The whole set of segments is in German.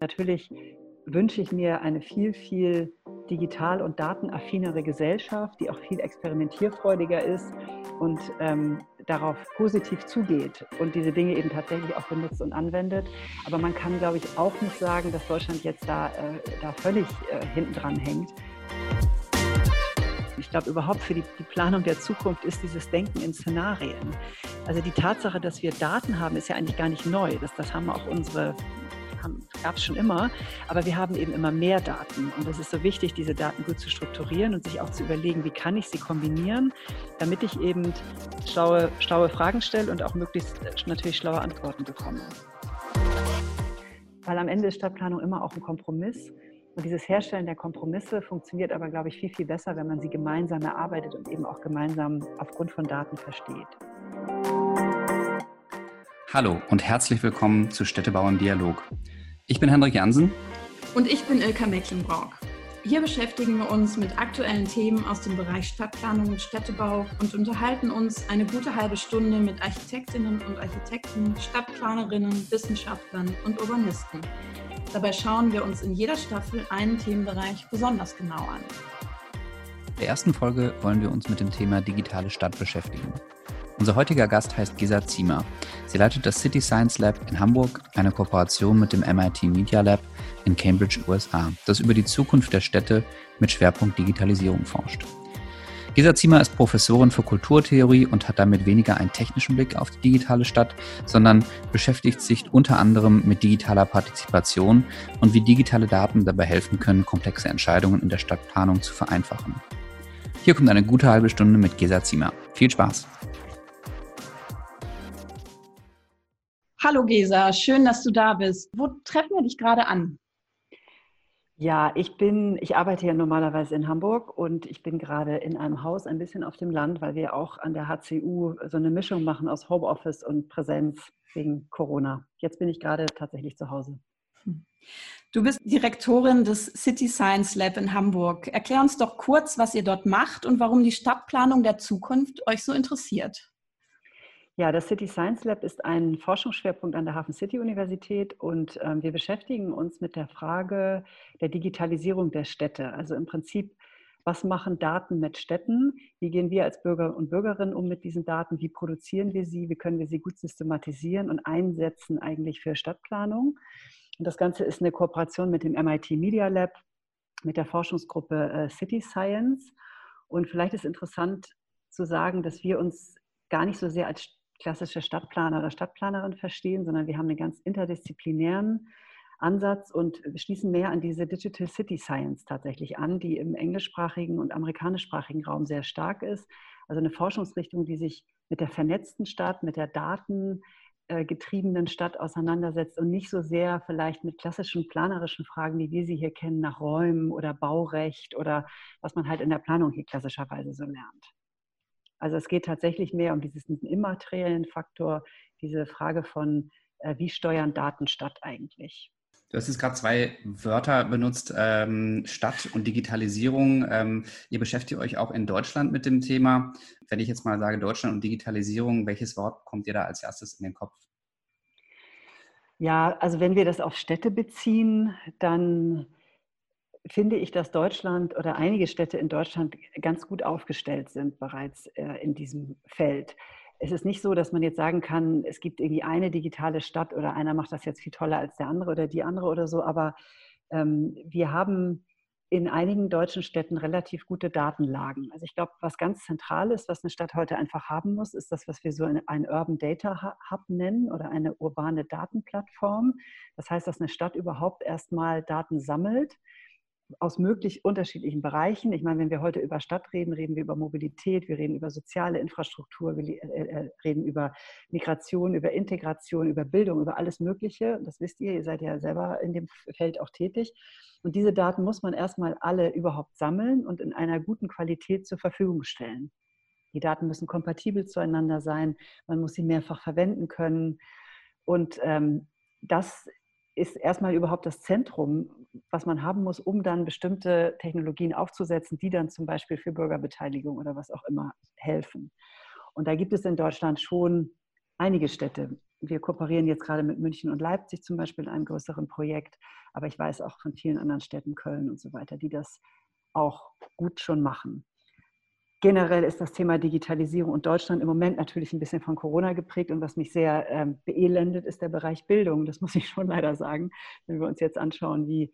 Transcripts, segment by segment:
Natürlich wünsche ich mir eine viel, viel digital- und datenaffinere Gesellschaft, die auch viel experimentierfreudiger ist und ähm, darauf positiv zugeht und diese Dinge eben tatsächlich auch benutzt und anwendet. Aber man kann, glaube ich, auch nicht sagen, dass Deutschland jetzt da, äh, da völlig äh, hinten dran hängt. Ich glaube, überhaupt für die, die, Planung der Zukunft ist dieses Denken in Szenarien. Also die Tatsache, dass wir Daten haben, ist ja eigentlich gar nicht neu. Das, das haben auch unsere gab es schon immer, aber wir haben eben immer mehr Daten. Und es ist so wichtig, diese Daten gut zu strukturieren und sich auch zu überlegen, wie kann ich sie kombinieren, damit ich eben schlaue, schlaue Fragen stelle und auch möglichst äh, natürlich schlaue Antworten bekomme. Weil am Ende ist Stadtplanung immer auch ein Kompromiss. Und dieses Herstellen der Kompromisse funktioniert aber, glaube ich, viel, viel besser, wenn man sie gemeinsam erarbeitet und eben auch gemeinsam aufgrund von Daten versteht. Hallo und herzlich willkommen zu Städtebau im Dialog. Ich bin Hendrik Jansen. Und ich bin Ilka Mecklenburg. Hier beschäftigen wir uns mit aktuellen Themen aus dem Bereich Stadtplanung und Städtebau und unterhalten uns eine gute halbe Stunde mit Architektinnen und Architekten, Stadtplanerinnen, Wissenschaftlern und Urbanisten. Dabei schauen wir uns in jeder Staffel einen Themenbereich besonders genau an. In der ersten Folge wollen wir uns mit dem Thema digitale Stadt beschäftigen. Unser heutiger Gast heißt Gesa Ziemer. Sie leitet das City Science Lab in Hamburg, eine Kooperation mit dem MIT Media Lab in Cambridge, USA, das über die Zukunft der Städte mit Schwerpunkt Digitalisierung forscht. Gesa Ziemer ist Professorin für Kulturtheorie und hat damit weniger einen technischen Blick auf die digitale Stadt, sondern beschäftigt sich unter anderem mit digitaler Partizipation und wie digitale Daten dabei helfen können, komplexe Entscheidungen in der Stadtplanung zu vereinfachen. Hier kommt eine gute halbe Stunde mit Gesa Ziemer. Viel Spaß! Hallo Gesa, schön, dass du da bist. Wo treffen wir dich gerade an? Ja, ich bin, ich arbeite ja normalerweise in Hamburg und ich bin gerade in einem Haus ein bisschen auf dem Land, weil wir auch an der HCU so eine Mischung machen aus Homeoffice und Präsenz wegen Corona. Jetzt bin ich gerade tatsächlich zu Hause. Du bist Direktorin des City Science Lab in Hamburg. Erklär uns doch kurz, was ihr dort macht und warum die Stadtplanung der Zukunft euch so interessiert. Ja, das City Science Lab ist ein Forschungsschwerpunkt an der Hafen City Universität und ähm, wir beschäftigen uns mit der Frage der Digitalisierung der Städte. Also im Prinzip, was machen Daten mit Städten? Wie gehen wir als Bürger und Bürgerinnen um mit diesen Daten? Wie produzieren wir sie? Wie können wir sie gut systematisieren und einsetzen eigentlich für Stadtplanung? Und das Ganze ist eine Kooperation mit dem MIT Media Lab, mit der Forschungsgruppe äh, City Science. Und vielleicht ist interessant zu sagen, dass wir uns gar nicht so sehr als klassische Stadtplaner oder Stadtplanerin verstehen, sondern wir haben einen ganz interdisziplinären Ansatz und schließen mehr an diese Digital City Science tatsächlich an, die im englischsprachigen und amerikanischsprachigen Raum sehr stark ist. Also eine Forschungsrichtung, die sich mit der vernetzten Stadt, mit der datengetriebenen Stadt auseinandersetzt und nicht so sehr vielleicht mit klassischen planerischen Fragen, wie wir sie hier kennen, nach Räumen oder Baurecht oder was man halt in der Planung hier klassischerweise so lernt. Also es geht tatsächlich mehr um diesen immateriellen Faktor, diese Frage von, äh, wie steuern Daten statt eigentlich. Du hast jetzt gerade zwei Wörter benutzt, ähm, Stadt und Digitalisierung. Ähm, ihr beschäftigt euch auch in Deutschland mit dem Thema. Wenn ich jetzt mal sage Deutschland und Digitalisierung, welches Wort kommt dir da als erstes in den Kopf? Ja, also wenn wir das auf Städte beziehen, dann finde ich, dass Deutschland oder einige Städte in Deutschland ganz gut aufgestellt sind bereits äh, in diesem Feld. Es ist nicht so, dass man jetzt sagen kann, es gibt irgendwie eine digitale Stadt oder einer macht das jetzt viel toller als der andere oder die andere oder so, aber ähm, wir haben in einigen deutschen Städten relativ gute Datenlagen. Also ich glaube, was ganz zentral ist, was eine Stadt heute einfach haben muss, ist das, was wir so ein Urban Data Hub nennen oder eine urbane Datenplattform. Das heißt, dass eine Stadt überhaupt erstmal Daten sammelt, aus möglich unterschiedlichen Bereichen. Ich meine, wenn wir heute über Stadt reden, reden wir über Mobilität, wir reden über soziale Infrastruktur, wir äh, äh, reden über Migration, über Integration, über Bildung, über alles Mögliche. Das wisst ihr, ihr seid ja selber in dem Feld auch tätig. Und diese Daten muss man erstmal alle überhaupt sammeln und in einer guten Qualität zur Verfügung stellen. Die Daten müssen kompatibel zueinander sein, man muss sie mehrfach verwenden können. Und ähm, das ist erstmal überhaupt das Zentrum, was man haben muss, um dann bestimmte Technologien aufzusetzen, die dann zum Beispiel für Bürgerbeteiligung oder was auch immer helfen. Und da gibt es in Deutschland schon einige Städte, wir kooperieren jetzt gerade mit München und Leipzig zum Beispiel in einem größeren Projekt, aber ich weiß auch von vielen anderen Städten, Köln und so weiter, die das auch gut schon machen. Generell ist das Thema Digitalisierung und Deutschland im Moment natürlich ein bisschen von Corona geprägt und was mich sehr ähm, beelendet, ist der Bereich Bildung. Das muss ich schon leider sagen, wenn wir uns jetzt anschauen, wie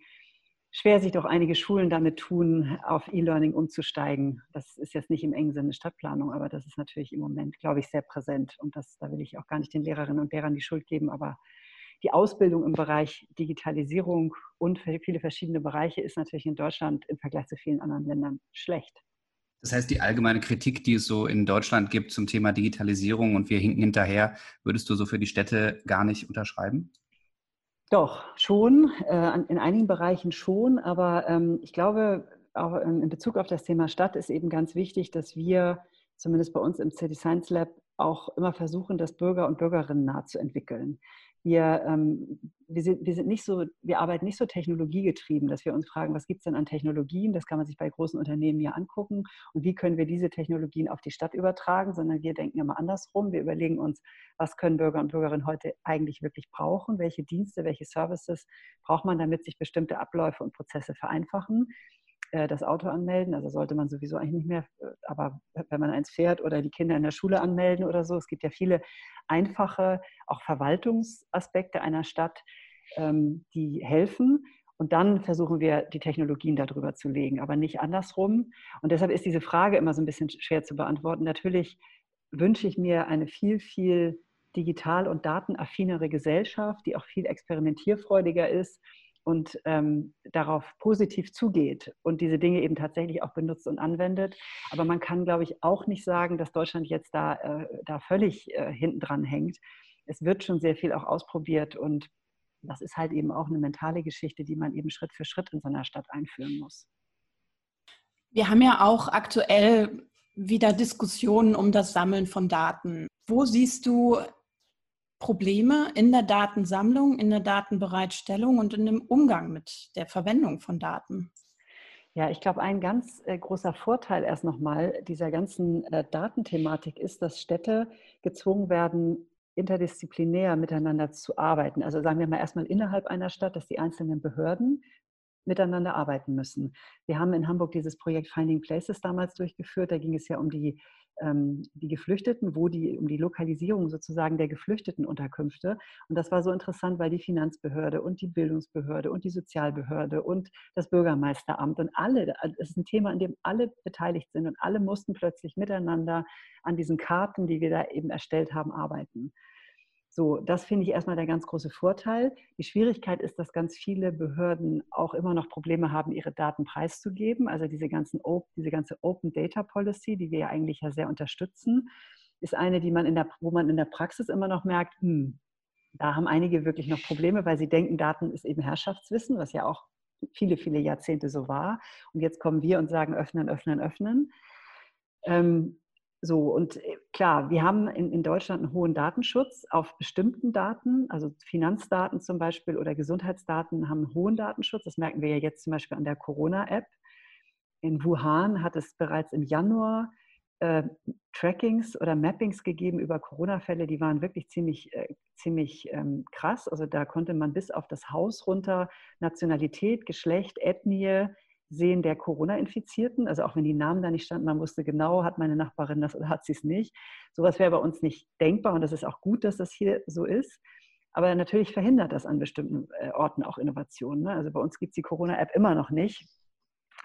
schwer sich doch einige Schulen damit tun, auf E-Learning umzusteigen. Das ist jetzt nicht im engen Sinne Stadtplanung, aber das ist natürlich im Moment, glaube ich, sehr präsent. Und das, da will ich auch gar nicht den Lehrerinnen und Lehrern die Schuld geben, aber die Ausbildung im Bereich Digitalisierung und für viele verschiedene Bereiche ist natürlich in Deutschland im Vergleich zu vielen anderen Ländern schlecht. Das heißt, die allgemeine Kritik, die es so in Deutschland gibt zum Thema Digitalisierung und wir hinken hinterher, würdest du so für die Städte gar nicht unterschreiben? Doch, schon, äh, in einigen Bereichen schon, aber ähm, ich glaube, auch in Bezug auf das Thema Stadt ist eben ganz wichtig, dass wir zumindest bei uns im City Science Lab auch immer versuchen, das Bürger und Bürgerinnen nah zu entwickeln wir, ähm, wir, sind, wir sind nicht so, wir arbeiten nicht so technologiegetrieben, dass wir uns fragen, was gibt es denn an Technologien? Das kann man sich bei großen Unternehmen ja angucken. Und wie können wir diese Technologien auf die Stadt übertragen? Sondern wir denken immer andersrum. Wir überlegen uns, was können Bürger und Bürgerinnen heute eigentlich wirklich brauchen? Welche Dienste, welche Services braucht man, damit sich bestimmte Abläufe und Prozesse vereinfachen? Äh, das Auto anmelden. Also sollte man sowieso eigentlich nicht mehr, äh, aber wenn man eins fährt oder die Kinder in der Schule anmelden oder so. Es gibt ja viele einfache, auch Verwaltungsaspekte einer Stadt, ähm, die helfen. Und dann versuchen wir, die Technologien darüber zu legen, aber nicht andersrum. Und deshalb ist diese Frage immer so ein bisschen schwer zu beantworten. Natürlich wünsche ich mir eine viel, viel digital- und datenaffinere Gesellschaft, die auch viel experimentierfreudiger ist und ähm, darauf positiv zugeht und diese Dinge eben tatsächlich auch benutzt und anwendet. Aber man kann, glaube ich, auch nicht sagen, dass Deutschland jetzt da, äh, da völlig äh, hinten dran hängt. Es wird schon sehr viel auch ausprobiert und das ist halt eben auch eine mentale Geschichte, die man eben Schritt für Schritt in so einer Stadt einführen muss. Wir haben ja auch aktuell wieder Diskussionen um das Sammeln von Daten. Wo siehst du Probleme in der Datensammlung, in der Datenbereitstellung und in dem Umgang mit der Verwendung von Daten? Ja, ich glaube, ein ganz äh, großer Vorteil erst nochmal dieser ganzen äh, Datenthematik ist, dass Städte gezwungen werden, interdisziplinär miteinander zu arbeiten. Also sagen wir mal erstmal innerhalb einer Stadt, dass die einzelnen Behörden miteinander arbeiten müssen. Wir haben in Hamburg dieses Projekt Finding Places damals durchgeführt. Da ging es ja um die ähm, die Geflüchteten, wo die, um die Lokalisierung sozusagen der Geflüchtetenunterkünfte. Und das war so interessant, weil die Finanzbehörde und die Bildungsbehörde und die Sozialbehörde und das Bürgermeisteramt und alle, es ist ein Thema, an dem alle beteiligt sind und alle mussten plötzlich miteinander an diesen Karten, die wir da eben erstellt haben, arbeiten. So, das finde ich erstmal der ganz große Vorteil. Die Schwierigkeit ist, dass ganz viele Behörden auch immer noch Probleme haben, ihre Daten preiszugeben. Also diese, ganzen, diese ganze Open Data Policy, die wir ja eigentlich ja sehr unterstützen, ist eine, die man in der, wo man in der Praxis immer noch merkt, hm, da haben einige wirklich noch Probleme, weil sie denken, Daten ist eben Herrschaftswissen, was ja auch viele, viele Jahrzehnte so war. Und jetzt kommen wir und sagen, öffnen, öffnen, öffnen. Ähm, so, und äh, klar, wir haben in, in, Deutschland einen hohen Datenschutz auf bestimmten Daten, also Finanzdaten zum Beispiel oder Gesundheitsdaten haben einen hohen Datenschutz. Das merken wir ja jetzt zum Beispiel an der Corona-App. In Wuhan hat es bereits im Januar äh, Trackings oder Mappings gegeben über Corona-Fälle, die waren wirklich ziemlich, äh, ziemlich ähm, krass. Also da konnte man bis auf das Haus runter Nationalität, Geschlecht, Ethnie, sehen der Corona-Infizierten. Also auch wenn die Namen da nicht standen, man wusste genau, hat meine Nachbarin das oder hat sie es nicht. Sowas wäre bei uns nicht denkbar und das ist auch gut, dass das hier so ist. Aber natürlich verhindert das an bestimmten äh, Orten auch Innovationen. Ne? Also bei uns gibt es die Corona-App immer noch nicht,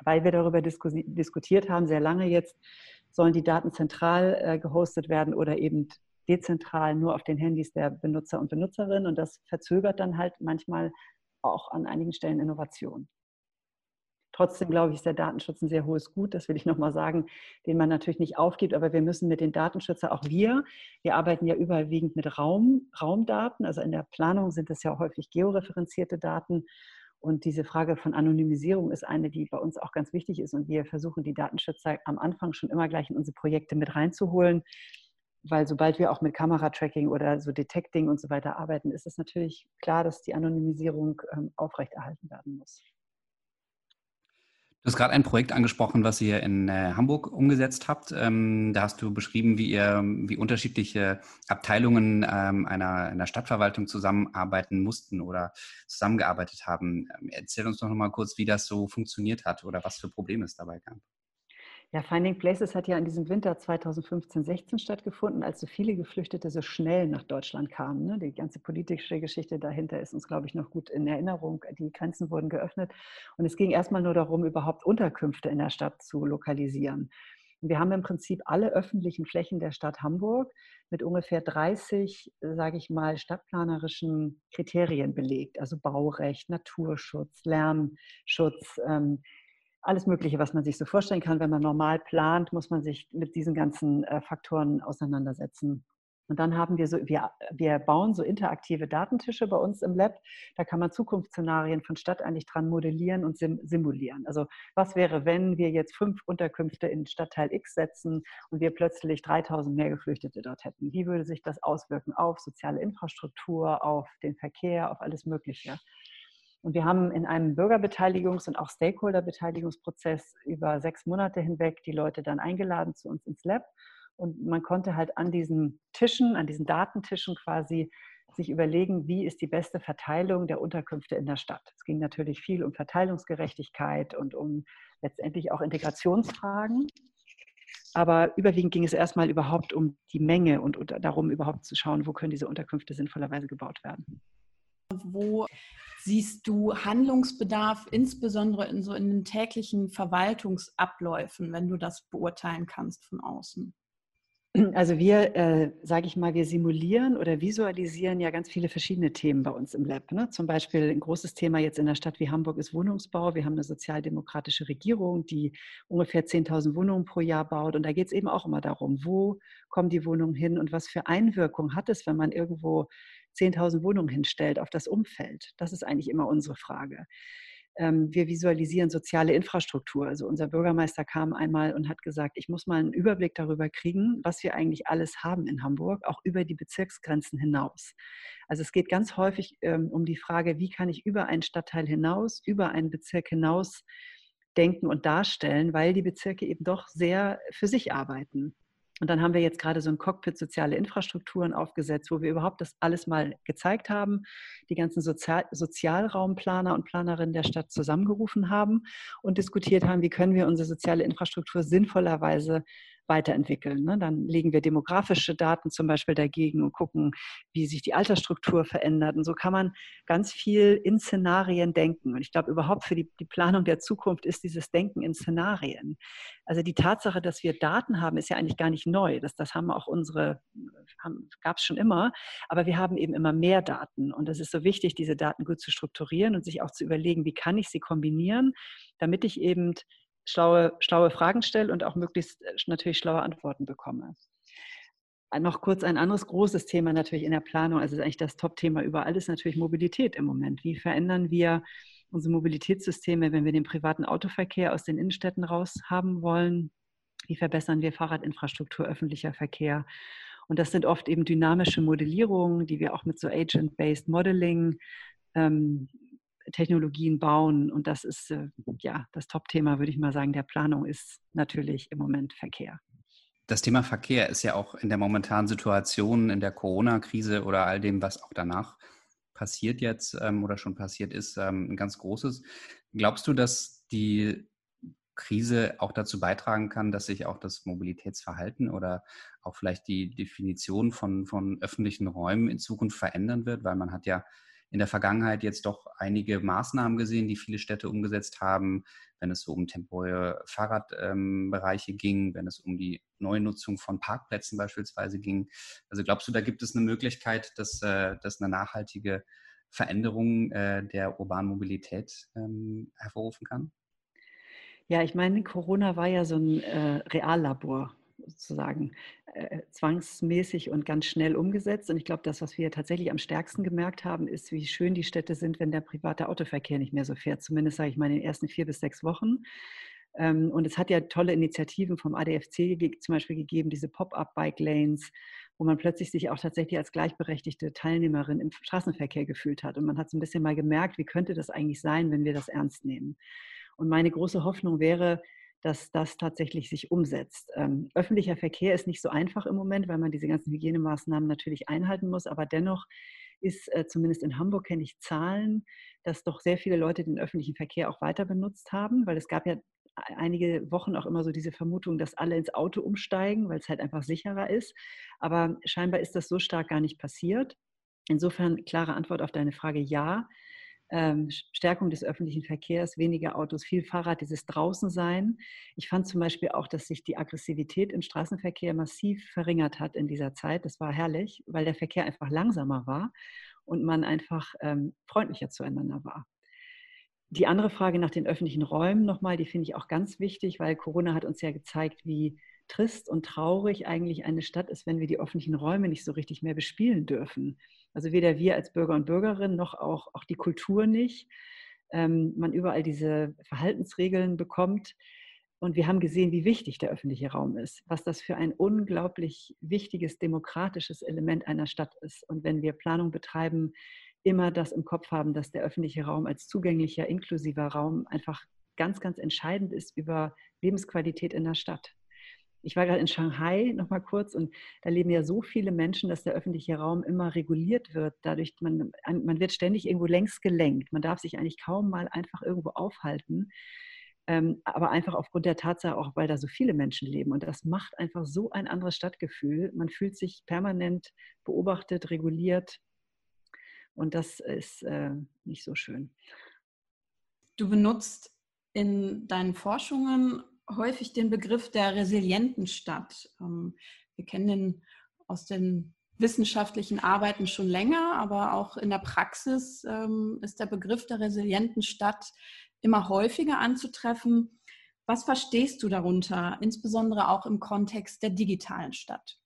weil wir darüber diskutiert haben, sehr lange jetzt, sollen die Daten zentral äh, gehostet werden oder eben dezentral nur auf den Handys der Benutzer und Benutzerinnen. Und das verzögert dann halt manchmal auch an einigen Stellen Innovation. Trotzdem glaube ich, ist der Datenschutz ein sehr hohes Gut, das will ich nochmal sagen, den man natürlich nicht aufgibt, aber wir müssen mit den Datenschützern, auch wir, wir arbeiten ja überwiegend mit Raum, Raumdaten, also in der Planung sind es ja häufig georeferenzierte Daten. Und diese Frage von Anonymisierung ist eine, die bei uns auch ganz wichtig ist. Und wir versuchen die Datenschützer am Anfang schon immer gleich in unsere Projekte mit reinzuholen, weil sobald wir auch mit Kameratracking oder so Detecting und so weiter arbeiten, ist es natürlich klar, dass die Anonymisierung ähm, aufrechterhalten werden muss. Du hast gerade ein Projekt angesprochen, was ihr in äh, Hamburg umgesetzt habt. Ähm, da hast du beschrieben, wie ihr, wie unterschiedliche Abteilungen ähm, einer, einer Stadtverwaltung zusammenarbeiten mussten oder zusammengearbeitet haben. Ähm, erzähl uns doch noch mal kurz, wie das so funktioniert hat oder was für Probleme es dabei gab. Ja, Finding Places hat ja in diesem Winter 2015-16 stattgefunden, als so viele Geflüchtete so schnell nach Deutschland kamen. Ne? Die ganze politische Geschichte dahinter ist uns, glaube ich, noch gut in Erinnerung. Die Grenzen wurden geöffnet und es ging erstmal nur darum, überhaupt Unterkünfte in der Stadt zu lokalisieren. wir haben im Prinzip alle öffentlichen Flächen der Stadt Hamburg mit ungefähr 30, sage ich mal, stadtplanerischen Kriterien belegt. Also Baurecht, Naturschutz, Lärmschutz, ähm, alles Mögliche, was man sich so vorstellen kann. Wenn man normal plant, muss man sich mit diesen ganzen äh, Faktoren auseinandersetzen. Und dann haben wir so, wir, wir bauen so interaktive Datentische bei uns im Lab. Da kann man Zukunftsszenarien von Stadt eigentlich dran modellieren und sim simulieren. Also was wäre, wenn wir jetzt fünf Unterkünfte in Stadtteil X setzen und wir plötzlich 3000 mehr Geflüchtete dort hätten? Wie würde sich das auswirken auf soziale Infrastruktur, auf den Verkehr, auf alles Mögliche? Und wir haben in einem Bürgerbeteiligungs- und auch Stakeholder-Beteiligungsprozess über sechs Monate hinweg die Leute dann eingeladen zu uns ins Lab. Und man konnte halt an diesen Tischen, an diesen Datentischen quasi sich überlegen, wie ist die beste Verteilung der Unterkünfte in der Stadt. Es ging natürlich viel um Verteilungsgerechtigkeit und um letztendlich auch Integrationsfragen. Aber überwiegend ging es erstmal überhaupt um die Menge und darum, überhaupt zu schauen, wo können diese Unterkünfte sinnvollerweise gebaut werden. Wo siehst du Handlungsbedarf, insbesondere in so in den täglichen Verwaltungsabläufen, wenn du das beurteilen kannst von außen? Also wir, äh, sage ich mal, wir simulieren oder visualisieren ja ganz viele verschiedene Themen bei uns im Lab. Ne? Zum Beispiel ein großes Thema jetzt in einer Stadt wie Hamburg ist Wohnungsbau. Wir haben eine sozialdemokratische Regierung, die ungefähr 10.000 Wohnungen pro Jahr baut. Und da geht es eben auch immer darum, wo kommen die Wohnungen hin und was für Einwirkung hat es, wenn man irgendwo 10.000 Wohnungen hinstellt auf das Umfeld? Das ist eigentlich immer unsere Frage. Ähm, wir visualisieren soziale Infrastruktur. Also unser Bürgermeister kam einmal und hat gesagt, ich muss mal einen Überblick darüber kriegen, was wir eigentlich alles haben in Hamburg, auch über die Bezirksgrenzen hinaus. Also es geht ganz häufig ähm, um die Frage, wie kann ich über einen Stadtteil hinaus, über einen Bezirk hinaus denken und darstellen, weil die Bezirke eben doch sehr für sich arbeiten. Und dann haben wir jetzt gerade so ein Cockpit soziale Infrastrukturen aufgesetzt, wo wir überhaupt das alles mal gezeigt haben, die ganzen Sozial Sozialraumplaner und Planerinnen der Stadt zusammengerufen haben und diskutiert haben, wie können wir unsere soziale Infrastruktur sinnvollerweise weiterentwickeln. Ne? Dann legen wir demografische Daten zum Beispiel dagegen und gucken, wie sich die Altersstruktur verändert. Und so kann man ganz viel in Szenarien denken. Und ich glaube, überhaupt für die, die Planung der Zukunft ist dieses Denken in Szenarien. Also die Tatsache, dass wir Daten haben, ist ja eigentlich gar nicht neu. Das, das haben auch unsere, gab es schon immer. Aber wir haben eben immer mehr Daten. Und es ist so wichtig, diese Daten gut zu strukturieren und sich auch zu überlegen, wie kann ich sie kombinieren, damit ich eben schlaue, schlaue Fragen stelle und auch möglichst äh, natürlich schlaue Antworten bekomme. Äh, noch kurz ein anderes großes Thema natürlich in der Planung, also ist eigentlich das Top-Thema überall, ist natürlich Mobilität im Moment. Wie verändern wir unsere Mobilitätssysteme, wenn wir den privaten Autoverkehr aus den Innenstädten raus haben wollen? Wie verbessern wir Fahrradinfrastruktur, öffentlicher Verkehr? Und das sind oft eben dynamische Modellierungen, die wir auch mit so Agent-Based Modeling ähm, Technologien bauen. Und das ist äh, ja das Top-Thema, würde ich mal sagen, der Planung ist natürlich im Moment Verkehr. Das Thema Verkehr ist ja auch in der momentanen Situation, in der Corona-Krise oder all dem, was auch danach passiert jetzt ähm, oder schon passiert ist, ähm, ein ganz großes. Glaubst du, dass die Krise auch dazu beitragen kann, dass sich auch das Mobilitätsverhalten oder auch vielleicht die Definition von, von öffentlichen Räumen in Zukunft verändern wird? Weil man hat ja in der Vergangenheit jetzt doch einige Maßnahmen gesehen, die viele Städte umgesetzt haben, wenn es so um temporäre Fahrradbereiche ähm, ging, wenn es um die Neunutzung von Parkplätzen beispielsweise ging. Also glaubst du, da gibt es eine Möglichkeit, dass, äh, dass eine nachhaltige Veränderung äh, der urbanen Mobilität ähm, hervorrufen kann? Ja, ich meine, Corona war ja so ein äh, Reallabor sozusagen äh, zwangsmäßig und ganz schnell umgesetzt. Und ich glaube, das, was wir tatsächlich am stärksten gemerkt haben, ist, wie schön die Städte sind, wenn der private Autoverkehr nicht mehr so fährt. Zumindest sage ich mal in den ersten vier bis sechs Wochen. Ähm, und es hat ja tolle Initiativen vom ADFC zum Beispiel gegeben, diese Pop-up-Bike-Lanes, wo man plötzlich sich auch tatsächlich als gleichberechtigte Teilnehmerin im Straßenverkehr gefühlt hat. Und man hat so ein bisschen mal gemerkt, wie könnte das eigentlich sein, wenn wir das ernst nehmen. Und meine große Hoffnung wäre, dass das tatsächlich sich umsetzt. Ähm, öffentlicher Verkehr ist nicht so einfach im Moment, weil man diese ganzen Hygienemaßnahmen natürlich einhalten muss, aber dennoch ist äh, zumindest in Hamburg kenne ich Zahlen, dass doch sehr viele Leute den öffentlichen Verkehr auch weiter benutzt haben, weil es gab ja einige Wochen auch immer so diese Vermutung, dass alle ins Auto umsteigen, weil es halt einfach sicherer ist. Aber scheinbar ist das so stark gar nicht passiert. Insofern klare Antwort auf deine Frage, ja. Ähm, Stärkung des öffentlichen Verkehrs, weniger Autos, viel Fahrrad, dieses Draußensein. Ich fand zum Beispiel auch, dass sich die Aggressivität im Straßenverkehr massiv verringert hat in dieser Zeit. Das war herrlich, weil der Verkehr einfach langsamer war und man einfach ähm, freundlicher zueinander war. Die andere Frage nach den öffentlichen Räumen nochmal, die finde ich auch ganz wichtig, weil Corona hat uns ja gezeigt, wie trist und traurig eigentlich eine Stadt ist, wenn wir die öffentlichen Räume nicht so richtig mehr bespielen dürfen. Also weder wir als Bürger und Bürgerinnen noch auch, auch die Kultur nicht. Ähm, man überall diese Verhaltensregeln bekommt. Und wir haben gesehen, wie wichtig der öffentliche Raum ist, was das für ein unglaublich wichtiges demokratisches Element einer Stadt ist. Und wenn wir Planung betreiben, immer das im Kopf haben, dass der öffentliche Raum als zugänglicher, inklusiver Raum einfach ganz, ganz entscheidend ist über Lebensqualität in der Stadt. Ich war gerade in Shanghai noch mal kurz und da leben ja so viele Menschen, dass der öffentliche Raum immer reguliert wird. Dadurch, man, man wird ständig irgendwo längs gelenkt. Man darf sich eigentlich kaum mal einfach irgendwo aufhalten. Ähm, aber einfach aufgrund der Tatsache auch, weil da so viele Menschen leben. Und das macht einfach so ein anderes Stadtgefühl. Man fühlt sich permanent beobachtet, reguliert. Und das ist äh, nicht so schön. Du benutzt in deinen Forschungen häufig den Begriff der resilienten Stadt. Ähm, wir kennen den aus den wissenschaftlichen Arbeiten schon länger, aber auch in der Praxis ähm, ist der Begriff der resilienten Stadt immer häufiger anzutreffen. Was verstehst du darunter, insbesondere auch im Kontext der digitalen Stadt?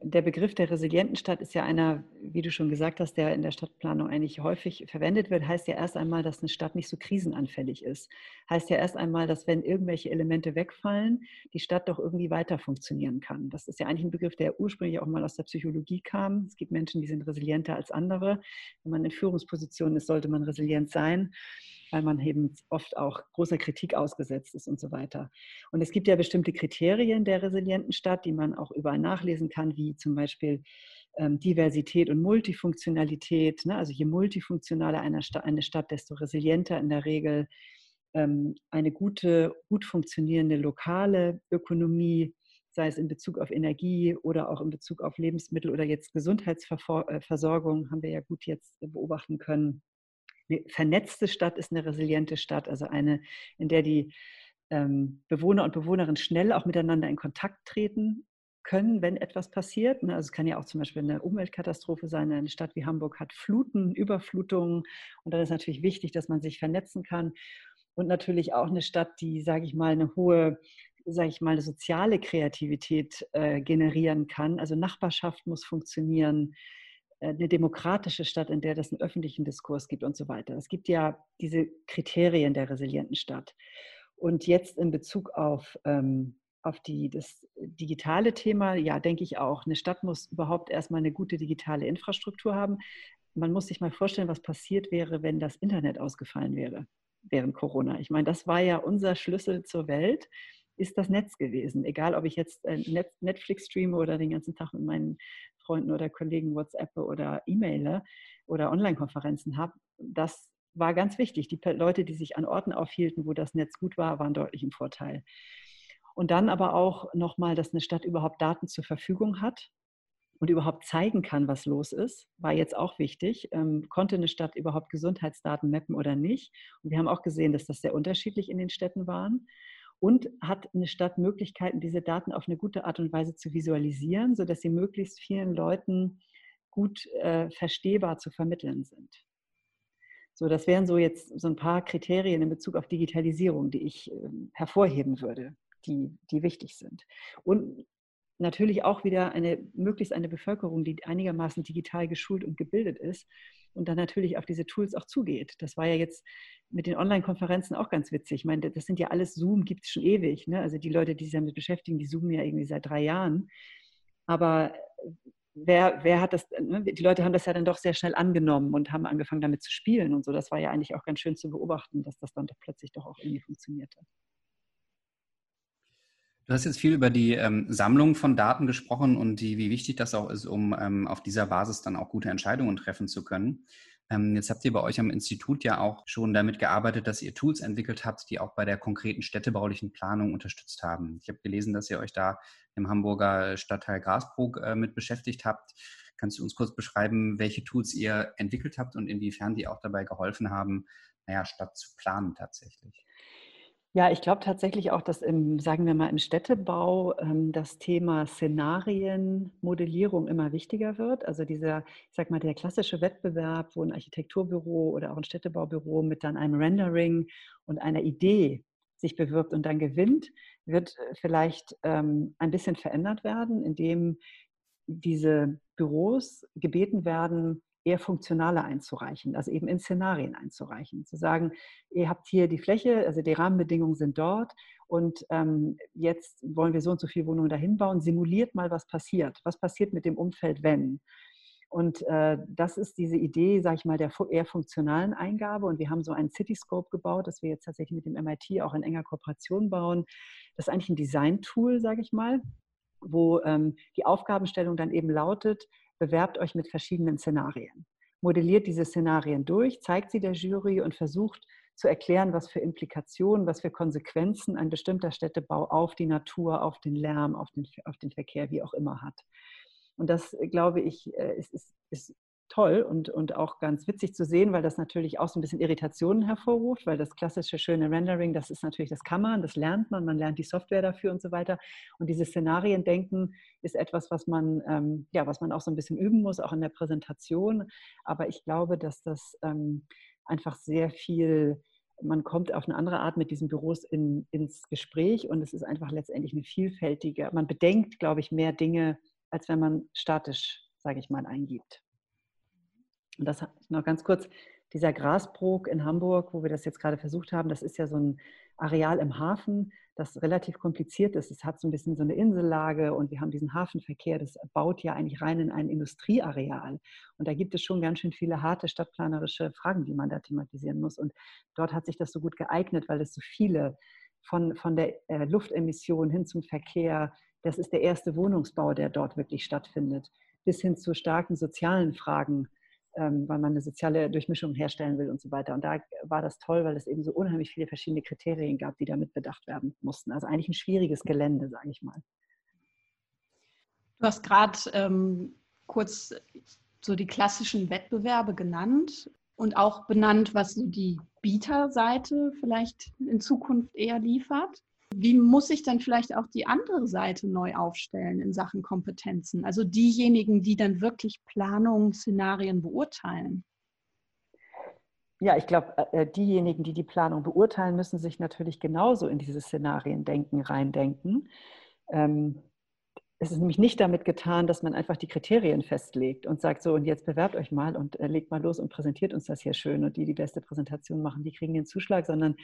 Der Begriff der resilienten Stadt ist ja einer, wie du schon gesagt hast, der in der Stadtplanung eigentlich häufig verwendet wird. Heißt ja erst einmal, dass eine Stadt nicht so krisenanfällig ist. Heißt ja erst einmal, dass wenn irgendwelche Elemente wegfallen, die Stadt doch irgendwie weiter funktionieren kann. Das ist ja eigentlich ein Begriff, der ursprünglich auch mal aus der Psychologie kam. Es gibt Menschen, die sind resilienter als andere. Wenn man in Führungspositionen ist, sollte man resilient sein weil man eben oft auch großer Kritik ausgesetzt ist und so weiter. Und es gibt ja bestimmte Kriterien der resilienten Stadt, die man auch überall nachlesen kann, wie zum Beispiel ähm, Diversität und Multifunktionalität. Ne? Also je multifunktionaler eine Stadt, eine Stadt, desto resilienter in der Regel ähm, eine gute, gut funktionierende lokale Ökonomie, sei es in Bezug auf Energie oder auch in Bezug auf Lebensmittel oder jetzt Gesundheitsversorgung, haben wir ja gut jetzt beobachten können eine vernetzte Stadt ist eine resiliente Stadt, also eine, in der die ähm, Bewohner und Bewohnerinnen schnell auch miteinander in Kontakt treten können, wenn etwas passiert. Ne? Also es kann ja auch zum Beispiel eine Umweltkatastrophe sein. Eine Stadt wie Hamburg hat Fluten, Überflutungen und dann ist natürlich wichtig, dass man sich vernetzen kann. Und natürlich auch eine Stadt, die, sage ich mal, eine hohe, sage ich mal, soziale Kreativität äh, generieren kann. Also Nachbarschaft muss funktionieren. Äh, eine demokratische Stadt, in der es einen öffentlichen Diskurs gibt und so weiter. Es gibt ja diese Kriterien der resilienten Stadt. Und jetzt in Bezug auf, ähm, auf die, das digitale Thema, ja, denke ich auch, eine Stadt muss überhaupt erstmal eine gute digitale Infrastruktur haben. Man muss sich mal vorstellen, was passiert wäre, wenn das Internet ausgefallen wäre während Corona. Ich meine, das war ja unser Schlüssel zur Welt ist das Netz gewesen. Egal, ob ich jetzt äh, Netflix streame oder den ganzen Tag mit meinen Freunden oder Kollegen WhatsApp oder E-Maile oder Online-Konferenzen habe, das war ganz wichtig. Die Leute, die sich an Orten aufhielten, wo das Netz gut war, waren deutlich im Vorteil. Und dann aber auch nochmal, dass eine Stadt überhaupt Daten zur Verfügung hat und überhaupt zeigen kann, was los ist, war jetzt auch wichtig. Ähm, konnte eine Stadt überhaupt Gesundheitsdaten mappen oder nicht? Und wir haben auch gesehen, dass das sehr unterschiedlich in den Städten waren und hat eine Stadt Möglichkeiten, diese Daten auf eine gute Art und Weise zu visualisieren, sodass sie möglichst vielen Leuten gut äh, verstehbar zu vermitteln sind. So, das wären so jetzt so ein paar Kriterien in Bezug auf Digitalisierung, die ich äh, hervorheben würde, die, die wichtig sind. Und natürlich auch wieder eine, möglichst eine Bevölkerung, die einigermaßen digital geschult und gebildet ist und dann natürlich auf diese Tools auch zugeht. Das war ja jetzt mit den Online-Konferenzen auch ganz witzig. Ich meine, das sind ja alles Zoom, gibt es schon ewig. Ne? Also die Leute, die sich damit beschäftigen, die zoomen ja irgendwie seit drei Jahren. Aber wer, wer hat das, ne? die Leute haben das ja dann doch sehr schnell angenommen und haben angefangen damit zu spielen und so. Das war ja eigentlich auch ganz schön zu beobachten, dass das dann doch plötzlich doch auch irgendwie funktionierte. Du hast jetzt viel über die ähm, Sammlung von Daten gesprochen und die, wie wichtig das auch ist, um ähm, auf dieser Basis dann auch gute Entscheidungen treffen zu können. Ähm, jetzt habt ihr bei euch am Institut ja auch schon damit gearbeitet, dass ihr Tools entwickelt habt, die auch bei der konkreten städtebaulichen Planung unterstützt haben. Ich habe gelesen, dass ihr euch da im Hamburger Stadtteil Grasbrook äh, mit beschäftigt habt. Kannst du uns kurz beschreiben, welche Tools ihr entwickelt habt und inwiefern die auch dabei geholfen haben, naja, Stadt zu planen tatsächlich? Ja, ich glaube tatsächlich auch, dass im, sagen wir mal, im Städtebau ähm, das Thema Szenarienmodellierung immer wichtiger wird. Also dieser, ich sag mal, der klassische Wettbewerb, wo ein Architekturbüro oder auch ein Städtebaubüro mit dann einem Rendering und einer Idee sich bewirbt und dann gewinnt, wird äh, vielleicht ähm, ein bisschen verändert werden, indem diese Büros gebeten werden, eher funktionaler einzureichen, also eben in Szenarien einzureichen. Zu sagen, ihr habt hier die Fläche, also die Rahmenbedingungen sind dort und ähm, jetzt wollen wir so und so viele Wohnungen dahin bauen. Simuliert mal, was passiert. Was passiert mit dem Umfeld, wenn? Und äh, das ist diese Idee, sage ich mal, der eher funktionalen Eingabe. Und wir haben so einen Cityscope gebaut, das wir jetzt tatsächlich mit dem MIT auch in enger Kooperation bauen. Das ist eigentlich ein Design-Tool, sage ich mal, wo ähm, die Aufgabenstellung dann eben lautet, bewerbt euch mit verschiedenen Szenarien. Modelliert diese Szenarien durch, zeigt sie der Jury und versucht zu erklären, was für Implikationen, was für Konsequenzen ein bestimmter Städtebau auf die Natur, auf den Lärm, auf den, auf den Verkehr, wie auch immer hat. Und das, glaube ich, äh, ist, ist, ist toll und, und auch ganz witzig zu sehen, weil das natürlich auch so ein bisschen Irritationen hervorruft, weil das klassische schöne Rendering, das ist natürlich, das kann man, das lernt man, man lernt die Software dafür und so weiter. Und dieses Szenariendenken ist etwas, was man, ähm, ja, was man auch so ein bisschen üben muss, auch in der Präsentation. Aber ich glaube, dass das ähm, einfach sehr viel man kommt auf eine andere Art mit diesen Büros in, ins Gespräch und es ist einfach letztendlich eine vielfältige, man bedenkt, glaube ich, mehr Dinge, als wenn man statisch, sage ich mal, eingibt. Und das noch ganz kurz, dieser Grasbrook in Hamburg, wo wir das jetzt gerade versucht haben, das ist ja so ein Areal im Hafen, das relativ kompliziert ist. Es hat so ein bisschen so eine Insellage und wir haben diesen Hafenverkehr, das baut ja eigentlich rein in ein Industrieareal. Und da gibt es schon ganz schön viele harte stadtplanerische Fragen, die man da thematisieren muss. Und dort hat sich das so gut geeignet, weil es so viele von, von der äh, Luftemission hin zum Verkehr, das ist der erste Wohnungsbau, der dort wirklich stattfindet, bis hin zu starken sozialen Fragen ähm, weil man eine soziale Durchmischung herstellen will und so weiter. Und da war das toll, weil es eben so unheimlich viele verschiedene Kriterien gab, die damit bedacht werden mussten. Also eigentlich ein schwieriges Gelände, sage ich mal. Du hast gerade ähm, kurz so die klassischen Wettbewerbe genannt und auch benannt, was so die Bieterseite vielleicht in Zukunft eher liefert. Wie muss sich dann vielleicht auch die andere Seite neu aufstellen in Sachen Kompetenzen? Also diejenigen, die dann wirklich Planungen, Szenarien beurteilen. Ja, ich glaube, äh, äh, diejenigen, die die Planung beurteilen, müssen sich natürlich genauso in diese Szenarien denken, reindenken. Ähm, es ist nämlich nicht damit getan, dass man einfach die Kriterien festlegt und sagt, so und jetzt bewerbt euch mal und äh, legt mal los und präsentiert uns das hier schön und die, die beste Präsentation machen, die kriegen den Zuschlag, sondern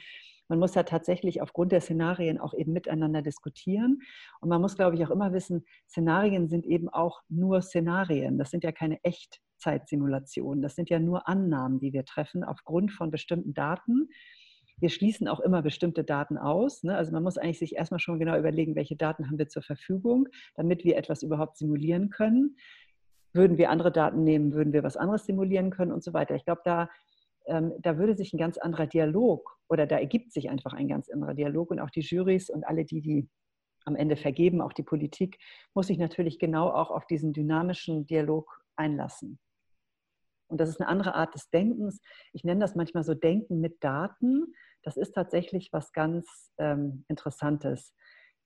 man muss ja tatsächlich aufgrund der Szenarien auch eben miteinander diskutieren. Und man muss, glaube ich, auch immer wissen, Szenarien sind eben auch nur Szenarien. Das sind ja keine Echtzeitsimulationen. Das sind ja nur Annahmen, die wir treffen aufgrund von bestimmten Daten wir schließen auch immer bestimmte Daten aus. Ne? Also man muss eigentlich sich erstmal schon genau überlegen, welche Daten haben wir zur Verfügung, damit wir etwas überhaupt simulieren können. Würden wir andere Daten nehmen, würden wir was anderes simulieren können und so weiter. Ich glaube, da, ähm, da würde sich ein ganz anderer Dialog oder da ergibt sich einfach ein ganz anderer Dialog und auch die Jurys und alle die, die am Ende vergeben, auch die Politik, muss sich natürlich genau auch auf diesen dynamischen Dialog einlassen. Und das ist eine andere Art des Denkens. Ich nenne das manchmal so Denken mit Daten. Das ist tatsächlich was ganz ähm, Interessantes.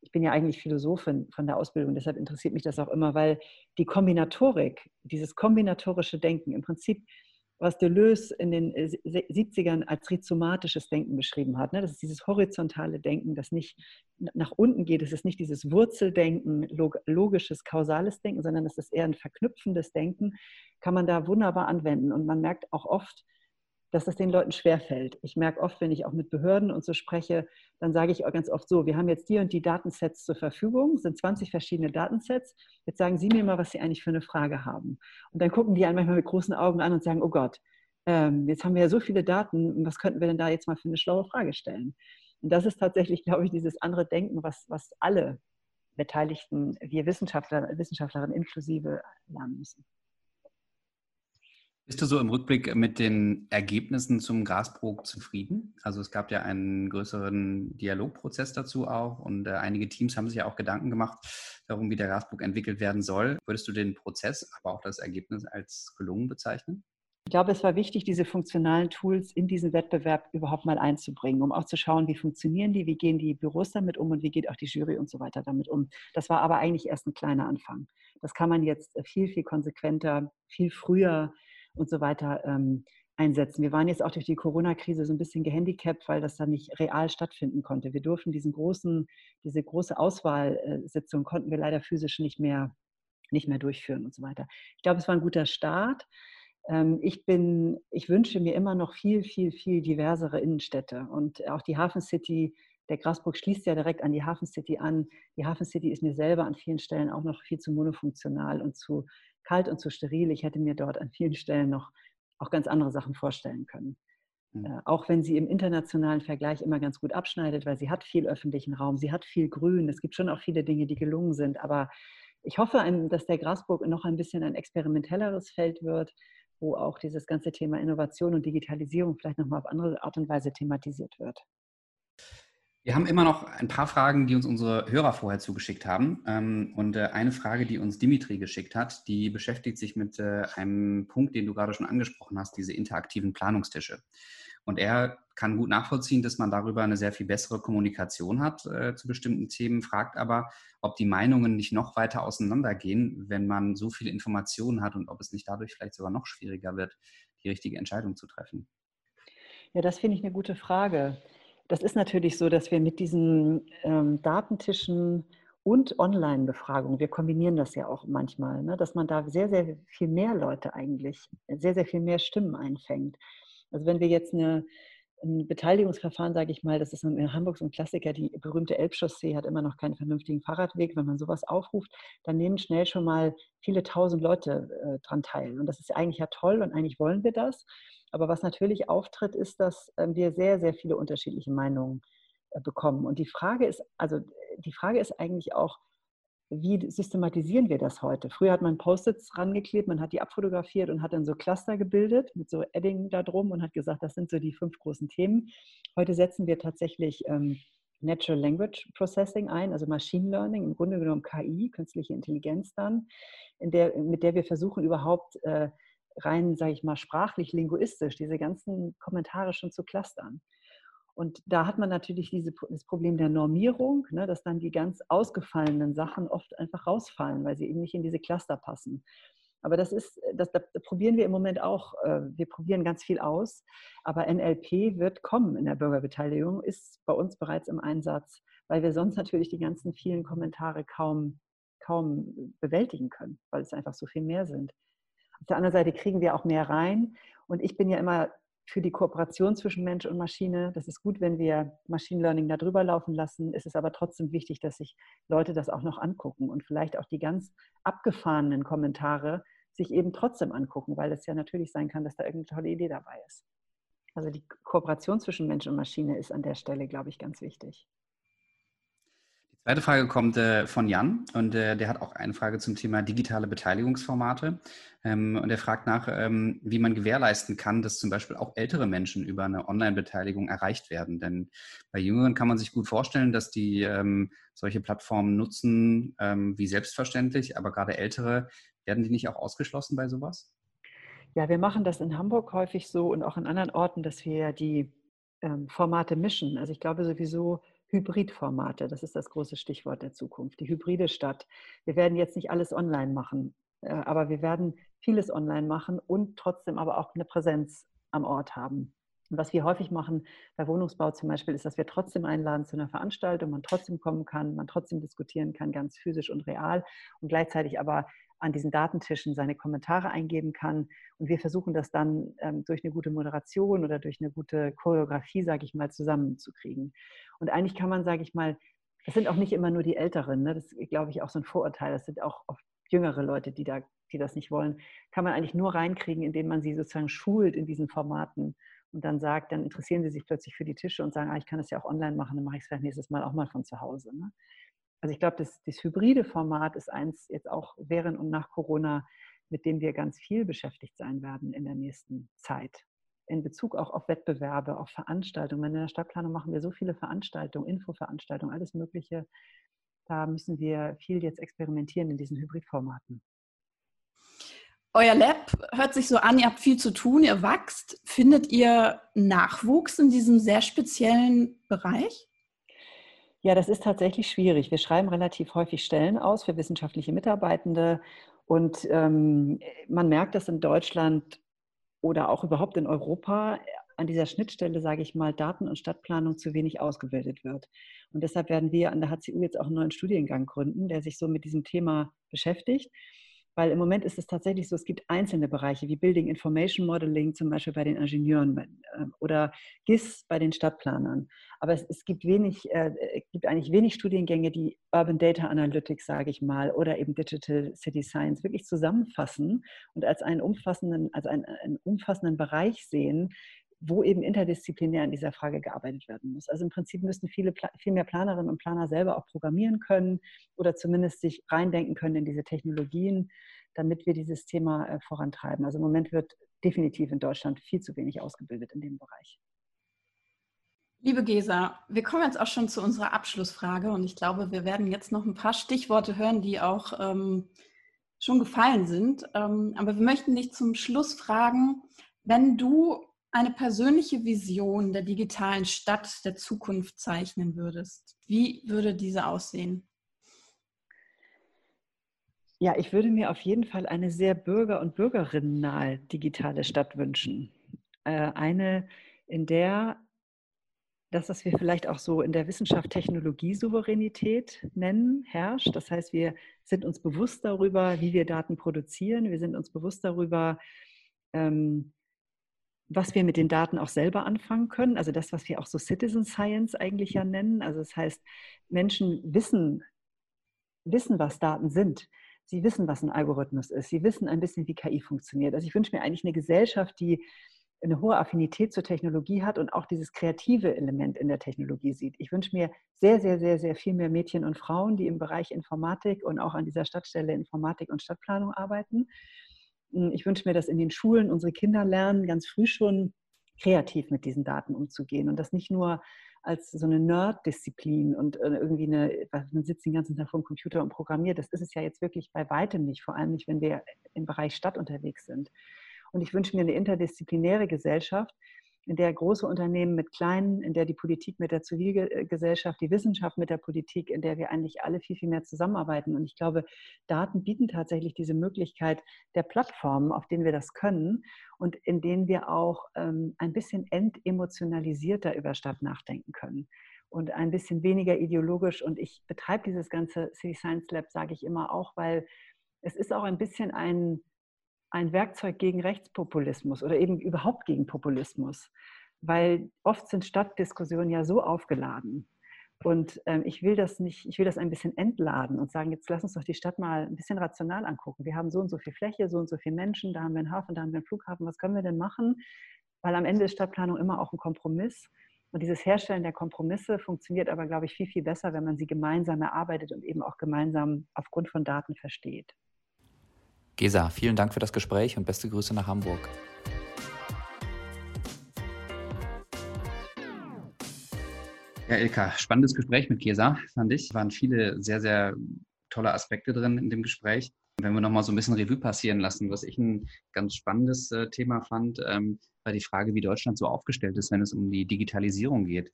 Ich bin ja eigentlich Philosophin von der Ausbildung, deshalb interessiert mich das auch immer, weil die Kombinatorik, dieses kombinatorische Denken, im Prinzip was Deleuze in den 70ern äh, als rhizomatisches Denken beschrieben hat. Ne? Das ist dieses horizontale Denken, das nicht nach unten geht. Es ist nicht dieses Wurzeldenken, logisches, kausales Denken, sondern es ist eher ein verknüpfendes Denken, kann man da wunderbar anwenden. Und man merkt auch oft, dass es den Leuten schwerfällt. Ich merke oft, wenn ich auch mit Behörden und so spreche, dann sage ich auch ganz oft so, wir haben jetzt die und die Datensets zur Verfügung, sind 20 verschiedene Datensets. Jetzt sagen Sie mir mal, was Sie eigentlich für eine Frage haben. Und dann gucken die einen manchmal mit großen Augen an und sagen, oh Gott, ähm, jetzt haben wir ja so viele Daten, was könnten wir denn da jetzt mal für eine schlaue Frage stellen? Und das ist tatsächlich, glaube ich, dieses andere Denken, was, was alle Beteiligten, wir Wissenschaftler, Wissenschaftlerinnen inklusive lernen müssen. Bist du so im Rückblick mit den Ergebnissen zum Grasbrook zufrieden? Also es gab ja einen größeren Dialogprozess dazu auch und äh, einige Teams haben sich ja auch Gedanken gemacht darum, wie der Grasbrook entwickelt werden soll. Würdest du den Prozess, aber auch das Ergebnis als gelungen bezeichnen? Ich glaube, es war wichtig, diese funktionalen Tools in diesen Wettbewerb überhaupt mal einzubringen, um auch zu schauen, wie funktionieren die, wie gehen die Büros damit um und wie geht auch die Jury und so weiter damit um. Das war aber eigentlich erst ein kleiner Anfang. Das kann man jetzt viel, viel konsequenter, viel früher und so weiter ähm, einsetzen. Wir waren jetzt auch durch die Corona-Krise so ein bisschen gehandicapt, weil das dann nicht real stattfinden konnte. Wir durften diesen großen, diese große Auswahlsitzung konnten wir leider physisch nicht mehr, nicht mehr durchführen und so weiter. Ich glaube, es war ein guter Start. Ähm, ich bin, ich wünsche mir immer noch viel, viel, viel diversere Innenstädte und auch die Hafen City. Der Grasburg schließt ja direkt an die Hafen City an. Die Hafen City ist mir selber an vielen Stellen auch noch viel zu monofunktional und zu kalt und zu steril. Ich hätte mir dort an vielen Stellen noch auch ganz andere Sachen vorstellen können. Mhm. Äh, auch wenn sie im internationalen Vergleich immer ganz gut abschneidet, weil sie hat viel öffentlichen Raum, sie hat viel Grün. Es gibt schon auch viele Dinge, die gelungen sind. Aber ich hoffe, dass der Grasburg noch ein bisschen ein experimentelleres Feld wird, wo auch dieses ganze Thema Innovation und Digitalisierung vielleicht nochmal auf andere Art und Weise thematisiert wird. Wir haben immer noch ein paar Fragen, die uns unsere Hörer vorher zugeschickt haben. Ähm, und äh, eine Frage, die uns Dimitri geschickt hat, die beschäftigt sich mit äh, einem Punkt, den du gerade schon angesprochen hast, diese interaktiven Planungstische. Und er kann gut nachvollziehen, dass man darüber eine sehr viel bessere Kommunikation hat äh, zu bestimmten Themen, fragt aber, ob die Meinungen nicht noch weiter auseinandergehen, wenn man so viele Informationen hat und ob es nicht dadurch vielleicht sogar noch schwieriger wird, die richtige Entscheidung zu treffen. Ja, das finde ich eine gute Frage. Das ist natürlich so, dass wir mit diesen ähm, Datentischen und Online-Befragungen, wir kombinieren das ja auch manchmal, ne, dass man da sehr, sehr viel mehr Leute eigentlich, sehr, sehr viel mehr Stimmen einfängt. Also wenn wir jetzt eine, ein Beteiligungsverfahren, sage ich mal, das ist in Hamburg so ein Klassiker, die berühmte Elbchaussee hat immer noch keinen vernünftigen Fahrradweg. Wenn man sowas aufruft, dann nehmen schnell schon mal viele tausend Leute äh, dran teil. Und das ist eigentlich ja toll und eigentlich wollen wir das. Aber was natürlich auftritt, ist, dass ähm, wir sehr, sehr viele unterschiedliche Meinungen äh, bekommen. Und die Frage ist, also die Frage ist eigentlich auch, wie systematisieren wir das heute? Früher hat man Post-its rangeklebt, man hat die abfotografiert und hat dann so Cluster gebildet mit so Edding da drum und hat gesagt, das sind so die fünf großen Themen. Heute setzen wir tatsächlich ähm, Natural Language Processing ein, also Machine Learning, im Grunde genommen KI, künstliche Intelligenz dann, der, mit der wir versuchen überhaupt äh, rein, sage ich mal, sprachlich, linguistisch diese ganzen Kommentare schon zu clustern. Und da hat man natürlich diese, das Problem der Normierung, ne, dass dann die ganz ausgefallenen Sachen oft einfach rausfallen, weil sie eben nicht in diese Cluster passen. Aber das ist, das, das probieren wir im Moment auch. Äh, wir probieren ganz viel aus. Aber NLP wird kommen in der Bürgerbeteiligung, ist bei uns bereits im Einsatz, weil wir sonst natürlich die ganzen vielen Kommentare kaum, kaum bewältigen können, weil es einfach so viel mehr sind. Auf der anderen Seite kriegen wir auch mehr rein. Und ich bin ja immer für die Kooperation zwischen Mensch und Maschine. Das ist gut, wenn wir Machine Learning da drüber laufen lassen. Es ist aber trotzdem wichtig, dass sich Leute das auch noch angucken und vielleicht auch die ganz abgefahrenen Kommentare sich eben trotzdem angucken, weil es ja natürlich sein kann, dass da irgendeine tolle Idee dabei ist. Also die Kooperation zwischen Mensch und Maschine ist an der Stelle, glaube ich, ganz wichtig. Zweite Frage kommt äh, von Jan und äh, der hat auch eine Frage zum Thema digitale Beteiligungsformate. Ähm, und er fragt nach, ähm, wie man gewährleisten kann, dass zum Beispiel auch ältere Menschen über eine Online-Beteiligung erreicht werden. Denn bei Jüngeren kann man sich gut vorstellen, dass die ähm, solche Plattformen nutzen ähm, wie selbstverständlich, aber gerade Ältere, werden die nicht auch ausgeschlossen bei sowas? Ja, wir machen das in Hamburg häufig so und auch in anderen Orten, dass wir die ähm, Formate mischen. Also ich glaube sowieso, Hybridformate, das ist das große Stichwort der Zukunft, die hybride Stadt. Wir werden jetzt nicht alles online machen, äh, aber wir werden vieles online machen und trotzdem aber auch eine Präsenz am Ort haben. Und was wir häufig machen bei Wohnungsbau zum Beispiel, ist, dass wir trotzdem einladen zu einer Veranstaltung, man trotzdem kommen kann, man trotzdem diskutieren kann, ganz physisch und real und gleichzeitig aber an diesen Datentischen seine Kommentare eingeben kann. Und wir versuchen das dann ähm, durch eine gute Moderation oder durch eine gute Choreografie, sage ich mal, zusammenzukriegen. Und eigentlich kann man, sage ich mal, das sind auch nicht immer nur die Älteren. Ne? Das ist, glaube ich, auch so ein Vorurteil. Das sind auch oft jüngere Leute, die, da, die das nicht wollen. Kann man eigentlich nur reinkriegen, indem man sie sozusagen schult in diesen Formaten und dann sagt, dann interessieren sie sich plötzlich für die Tische und sagen, ah, ich kann das ja auch online machen, dann mache ich es vielleicht nächstes Mal auch mal von zu Hause. Ne? Also ich glaube, das, das hybride Format ist eins jetzt auch während und nach Corona, mit dem wir ganz viel beschäftigt sein werden in der nächsten Zeit. In Bezug auch auf Wettbewerbe, auf Veranstaltungen. In der Stadtplanung machen wir so viele Veranstaltungen, Infoveranstaltungen, alles Mögliche. Da müssen wir viel jetzt experimentieren in diesen Hybridformaten. Euer Lab hört sich so an, ihr habt viel zu tun, ihr wachst. Findet ihr Nachwuchs in diesem sehr speziellen Bereich? Ja, das ist tatsächlich schwierig. Wir schreiben relativ häufig Stellen aus für wissenschaftliche Mitarbeitende und ähm, man merkt, dass in Deutschland oder auch überhaupt in Europa an dieser Schnittstelle, sage ich mal, Daten- und Stadtplanung zu wenig ausgebildet wird. Und deshalb werden wir an der HCU jetzt auch einen neuen Studiengang gründen, der sich so mit diesem Thema beschäftigt. Weil im Moment ist es tatsächlich so, es gibt einzelne Bereiche wie Building Information Modeling zum Beispiel bei den Ingenieuren äh, oder GIS bei den Stadtplanern. Aber es, es gibt, wenig, äh, gibt eigentlich wenig Studiengänge, die Urban Data Analytics, sage ich mal, oder eben Digital City Science wirklich zusammenfassen und als einen umfassenden, also einen, einen umfassenden Bereich sehen, wo eben interdisziplinär an dieser Frage gearbeitet werden muss. Also im Prinzip müssten viele, viel mehr Planerinnen und Planer selber auch programmieren können oder zumindest sich reindenken können in diese Technologien, damit wir dieses Thema äh, vorantreiben. Also im Moment wird definitiv in Deutschland viel zu wenig ausgebildet in dem Bereich. Liebe Gesa, wir kommen jetzt auch schon zu unserer Abschlussfrage und ich glaube, wir werden jetzt noch ein paar Stichworte hören, die auch ähm, schon gefallen sind. Ähm, aber wir möchten dich zum Schluss fragen, wenn du eine persönliche Vision der digitalen Stadt der Zukunft zeichnen würdest, wie würde diese aussehen? Ja, ich würde mir auf jeden Fall eine sehr bürger- und bürgerinnennahe digitale Stadt wünschen. Äh, eine, in der das, was wir vielleicht auch so in der Wissenschaft Technologiesouveränität nennen, herrscht. Das heißt, wir sind uns bewusst darüber, wie wir Daten produzieren. Wir sind uns bewusst darüber, ähm, was wir mit den Daten auch selber anfangen können. Also das, was wir auch so Citizen Science eigentlich ja nennen. Also das heißt, Menschen wissen, wissen, was Daten sind. Sie wissen, was ein Algorithmus ist. Sie wissen ein bisschen, wie KI funktioniert. Also ich wünsche mir eigentlich eine Gesellschaft, die eine hohe Affinität zur Technologie hat und auch dieses kreative Element in der Technologie sieht. Ich wünsche mir sehr, sehr, sehr, sehr viel mehr Mädchen und Frauen, die im Bereich Informatik und auch an dieser Stadtstelle Informatik und Stadtplanung arbeiten ich wünsche mir, dass in den Schulen unsere Kinder lernen, ganz früh schon kreativ mit diesen Daten umzugehen und das nicht nur als so eine Nerd-Disziplin und äh, irgendwie eine, man sitzt den ganzen Tag vor dem Computer und programmiert. Das ist es ja jetzt wirklich bei weitem nicht, vor allem nicht, wenn wir im Bereich Stadt unterwegs sind. Und ich wünsche mir eine interdisziplinäre Gesellschaft, in der große Unternehmen mit kleinen, in der die Politik mit der Zivilgesellschaft, die Wissenschaft mit der Politik, in der wir eigentlich alle viel, viel mehr zusammenarbeiten. Und ich glaube, Daten bieten tatsächlich diese Möglichkeit der Plattformen, auf denen wir das können und in denen wir auch ähm, ein bisschen entemotionalisierter über Stadt nachdenken können und ein bisschen weniger ideologisch. Und ich betreibe dieses ganze City Science Lab, sage ich immer auch, weil es ist auch ein bisschen ein ein Werkzeug gegen Rechtspopulismus oder eben überhaupt gegen Populismus, weil oft sind Stadtdiskussionen ja so aufgeladen. Und ähm, ich will das nicht, ich will das ein bisschen entladen und sagen, jetzt lass uns doch die Stadt mal ein bisschen rational angucken. Wir haben so und so viel Fläche, so und so viele Menschen, da haben wir einen Hafen, da haben wir einen Flughafen, was können wir denn machen? Weil am Ende ist Stadtplanung immer auch ein Kompromiss. Und dieses Herstellen der Kompromisse funktioniert aber, glaube ich, viel, viel besser, wenn man sie gemeinsam erarbeitet und eben auch gemeinsam aufgrund von Daten versteht. Gesa, vielen Dank für das Gespräch und beste Grüße nach Hamburg. Ja, Ilka, spannendes Gespräch mit Gesa, fand ich. Es waren viele sehr, sehr tolle Aspekte drin in dem Gespräch. Wenn wir nochmal so ein bisschen Revue passieren lassen, was ich ein ganz spannendes äh, Thema fand, ähm, war die Frage, wie Deutschland so aufgestellt ist, wenn es um die Digitalisierung geht.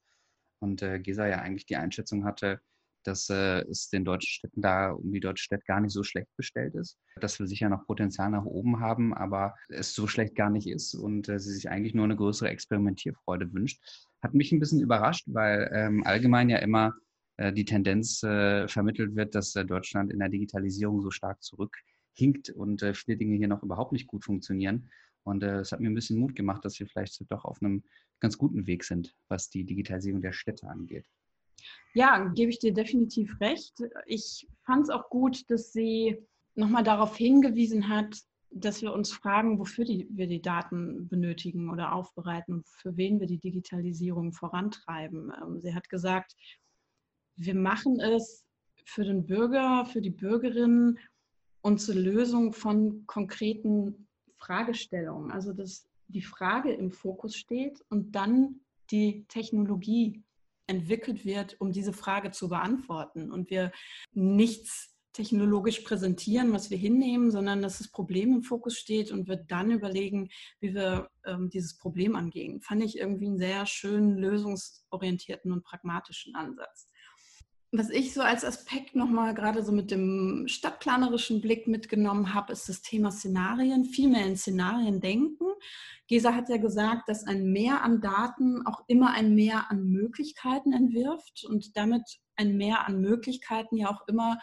Und äh, Gesa ja eigentlich die Einschätzung hatte, dass äh, es den deutschen Städten da um die deutsche Stadt gar nicht so schlecht bestellt ist, dass wir sicher noch Potenzial nach oben haben, aber es so schlecht gar nicht ist und äh, sie sich eigentlich nur eine größere Experimentierfreude wünscht. Hat mich ein bisschen überrascht, weil ähm, allgemein ja immer äh, die Tendenz äh, vermittelt wird, dass äh, Deutschland in der Digitalisierung so stark zurück hinkt und äh, viele Dinge hier noch überhaupt nicht gut funktionieren. Und es hat mir ein bisschen Mut gemacht, dass wir vielleicht doch auf einem ganz guten Weg sind, was die Digitalisierung der Städte angeht. Ja, gebe ich dir definitiv recht. Ich fand es auch gut, dass sie nochmal darauf hingewiesen hat, dass wir uns fragen, wofür die, wir die Daten benötigen oder aufbereiten, für wen wir die Digitalisierung vorantreiben. Ähm, sie hat gesagt, wir machen es für den Bürger, für die Bürgerin und zur Lösung von konkreten Fragestellungen. Also dass die Frage im Fokus steht und dann die Technologie entwickelt wird, um diese Frage zu beantworten. Und wir nichts technologisch präsentieren, was wir hinnehmen, sondern dass das Problem im Fokus steht und wir dann überlegen, wie wir ähm, dieses Problem angehen. Fand ich irgendwie einen sehr schönen, lösungsorientierten und pragmatischen Ansatz. Was ich so als Aspekt nochmal gerade so mit dem stadtplanerischen Blick mitgenommen habe, ist das Thema Szenarien, viel mehr in Szenarien denken. Gesa hat ja gesagt, dass ein Mehr an Daten auch immer ein Mehr an Möglichkeiten entwirft und damit ein Mehr an Möglichkeiten ja auch immer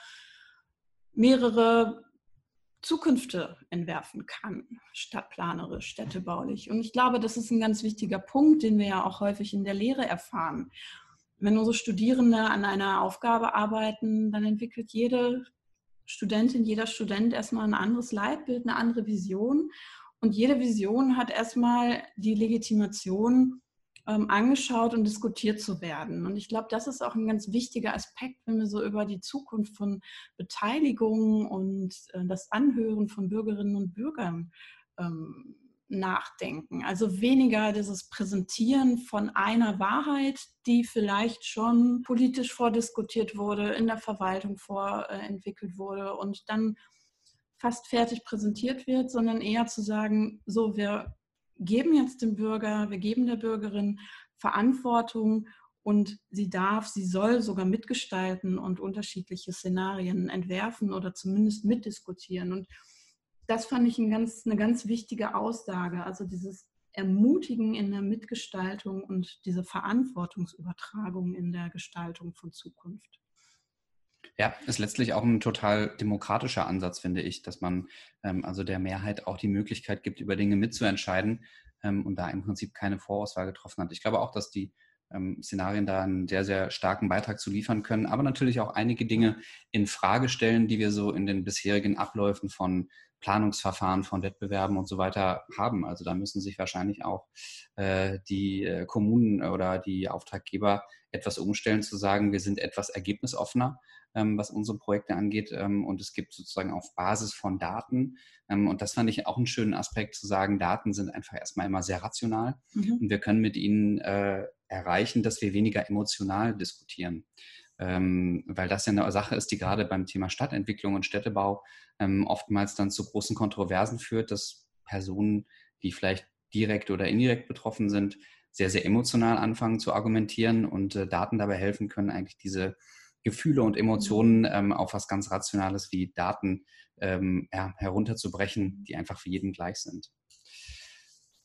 mehrere Zukünfte entwerfen kann, stadtplanerisch, städtebaulich. Und ich glaube, das ist ein ganz wichtiger Punkt, den wir ja auch häufig in der Lehre erfahren. Wenn unsere Studierende an einer Aufgabe arbeiten, dann entwickelt jede Studentin, jeder Student erstmal ein anderes Leitbild, eine andere Vision. Und jede Vision hat erstmal die Legitimation, ähm, angeschaut und diskutiert zu werden. Und ich glaube, das ist auch ein ganz wichtiger Aspekt, wenn wir so über die Zukunft von Beteiligung und äh, das Anhören von Bürgerinnen und Bürgern ähm, nachdenken. Also weniger dieses Präsentieren von einer Wahrheit, die vielleicht schon politisch vordiskutiert wurde, in der Verwaltung vorentwickelt wurde und dann fast fertig präsentiert wird, sondern eher zu sagen, so, wir geben jetzt dem Bürger, wir geben der Bürgerin Verantwortung und sie darf, sie soll sogar mitgestalten und unterschiedliche Szenarien entwerfen oder zumindest mitdiskutieren. Und das fand ich ein ganz, eine ganz wichtige Aussage. Also dieses Ermutigen in der Mitgestaltung und diese Verantwortungsübertragung in der Gestaltung von Zukunft. Ja, ist letztlich auch ein total demokratischer Ansatz, finde ich, dass man ähm, also der Mehrheit auch die Möglichkeit gibt, über Dinge mitzuentscheiden ähm, und da im Prinzip keine Vorauswahl getroffen hat. Ich glaube auch, dass die ähm, Szenarien da einen sehr, sehr starken Beitrag zu liefern können, aber natürlich auch einige Dinge in Frage stellen, die wir so in den bisherigen Abläufen von Planungsverfahren von Wettbewerben und so weiter haben. Also da müssen sich wahrscheinlich auch äh, die äh, Kommunen oder die Auftraggeber etwas umstellen, zu sagen, wir sind etwas ergebnisoffener ähm, was unsere Projekte angeht. Ähm, und es gibt sozusagen auf Basis von Daten, ähm, und das fand ich auch einen schönen Aspekt zu sagen, Daten sind einfach erstmal immer sehr rational mhm. und wir können mit ihnen äh, erreichen, dass wir weniger emotional diskutieren. Ähm, weil das ja eine Sache ist, die gerade beim Thema Stadtentwicklung und Städtebau ähm, oftmals dann zu großen Kontroversen führt, dass Personen, die vielleicht direkt oder indirekt betroffen sind, sehr, sehr emotional anfangen zu argumentieren und äh, Daten dabei helfen können, eigentlich diese Gefühle und Emotionen mhm. ähm, auf was ganz Rationales wie Daten ähm, ja, herunterzubrechen, die einfach für jeden gleich sind.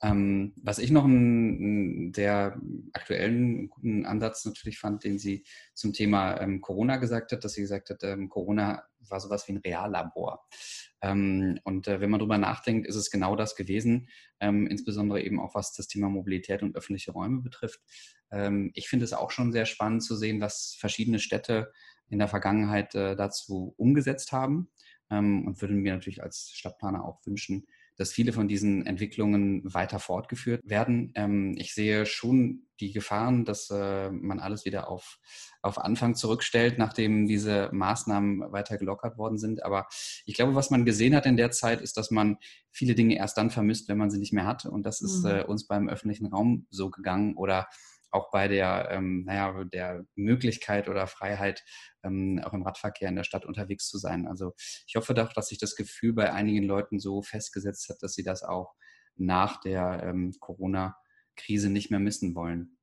Ähm, was ich noch einen, sehr aktuellen, guten Ansatz natürlich fand, den sie zum Thema ähm, Corona gesagt hat, dass sie gesagt hat, ähm, Corona war sowas wie ein Reallabor. Ähm, und äh, wenn man darüber nachdenkt, ist es genau das gewesen, ähm, insbesondere eben auch was das Thema Mobilität und öffentliche Räume betrifft. Ähm, ich finde es auch schon sehr spannend zu sehen, was verschiedene Städte in der Vergangenheit äh, dazu umgesetzt haben und würde mir natürlich als Stadtplaner auch wünschen, dass viele von diesen Entwicklungen weiter fortgeführt werden. Ähm, ich sehe schon die Gefahren, dass äh, man alles wieder auf, auf Anfang zurückstellt, nachdem diese Maßnahmen weiter gelockert worden sind. Aber ich glaube, was man gesehen hat in der Zeit, ist, dass man viele Dinge erst dann vermisst, wenn man sie nicht mehr hat. Und das ist mhm. äh, uns beim öffentlichen Raum so gegangen oder auch bei der, ähm, naja, der Möglichkeit oder Freiheit, ähm, auch im Radverkehr in der Stadt unterwegs zu sein. Also ich hoffe doch, dass sich das Gefühl bei einigen Leuten so festgesetzt hat, dass sie das auch nach der ähm, Corona-Krise nicht mehr missen wollen.